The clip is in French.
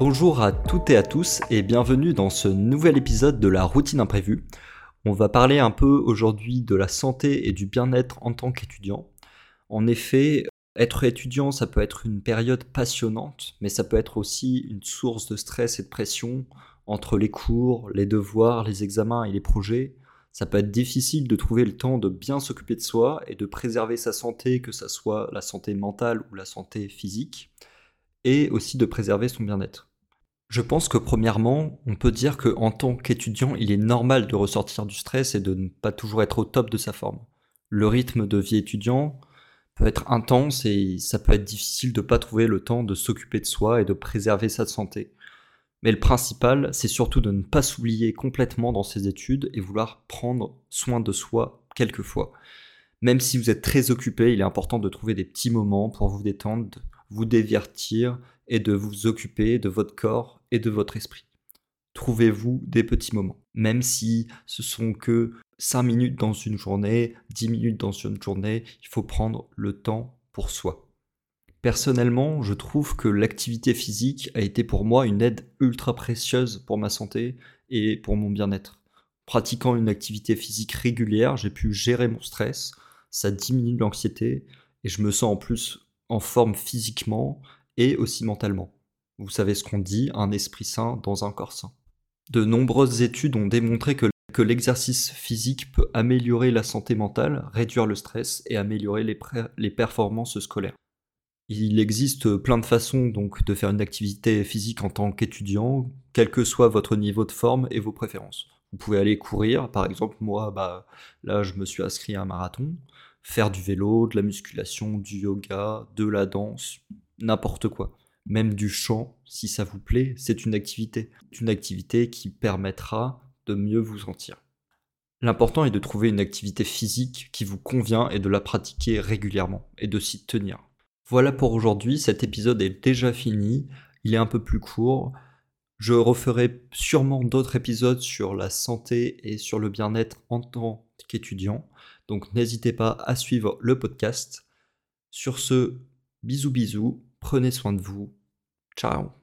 Bonjour à toutes et à tous et bienvenue dans ce nouvel épisode de la routine imprévue. On va parler un peu aujourd'hui de la santé et du bien-être en tant qu'étudiant. En effet, être étudiant, ça peut être une période passionnante, mais ça peut être aussi une source de stress et de pression entre les cours, les devoirs, les examens et les projets. Ça peut être difficile de trouver le temps de bien s'occuper de soi et de préserver sa santé, que ce soit la santé mentale ou la santé physique, et aussi de préserver son bien-être. Je pense que premièrement, on peut dire qu'en tant qu'étudiant, il est normal de ressortir du stress et de ne pas toujours être au top de sa forme. Le rythme de vie étudiant, peut être intense et ça peut être difficile de ne pas trouver le temps de s'occuper de soi et de préserver sa santé. Mais le principal, c'est surtout de ne pas s'oublier complètement dans ses études et vouloir prendre soin de soi quelquefois. Même si vous êtes très occupé, il est important de trouver des petits moments pour vous détendre, vous divertir et de vous occuper de votre corps et de votre esprit. Trouvez-vous des petits moments, même si ce sont que 5 minutes dans une journée, 10 minutes dans une journée, il faut prendre le temps pour soi. Personnellement, je trouve que l'activité physique a été pour moi une aide ultra précieuse pour ma santé et pour mon bien-être. Pratiquant une activité physique régulière, j'ai pu gérer mon stress, ça diminue l'anxiété et je me sens en plus en forme physiquement et aussi mentalement. Vous savez ce qu'on dit, un esprit sain dans un corps sain. De nombreuses études ont démontré que l'exercice physique peut améliorer la santé mentale, réduire le stress et améliorer les, performances scolaires. Il existe plein de façons donc de faire une activité physique en tant qu'étudiant, quel que soit votre niveau de forme et vos préférences. Vous pouvez aller courir, par exemple, moi, bah, là, je me suis inscrit à un marathon, faire du vélo, de la musculation, du yoga, de la danse, n'importe quoi. Même du chant, si ça vous plaît, c'est une activité. Une activité qui permettra de mieux vous sentir. L'important est de trouver une activité physique qui vous convient et de la pratiquer régulièrement et de s'y tenir. Voilà pour aujourd'hui, cet épisode est déjà fini, il est un peu plus court. Je referai sûrement d'autres épisodes sur la santé et sur le bien-être en tant qu'étudiant, donc n'hésitez pas à suivre le podcast. Sur ce, bisous bisous, prenez soin de vous, ciao